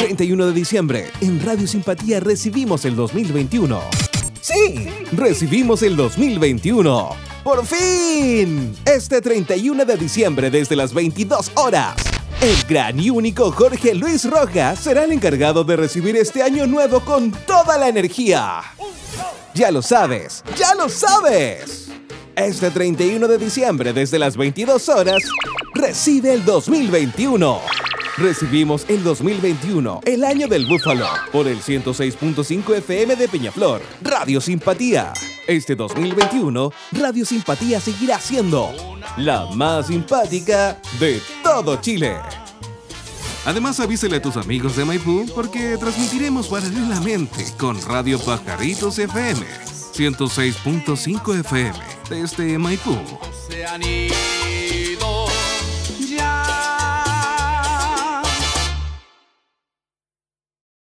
31 de diciembre, en Radio Simpatía recibimos el 2021. Sí, recibimos el 2021. ¡Por fin! Este 31 de diciembre desde las 22 horas. El gran y único Jorge Luis Rojas será el encargado de recibir este año nuevo con toda la energía. Ya lo sabes, ya lo sabes. Este 31 de diciembre desde las 22 horas, recibe el 2021. Recibimos el 2021, el año del búfalo, por el 106.5 FM de Peñaflor, Radio Simpatía. Este 2021, Radio Simpatía seguirá siendo la más simpática de todo Chile. Además avísale a tus amigos de Maipú porque transmitiremos paralelamente con Radio Pajaritos FM 106.5 FM desde Maipú.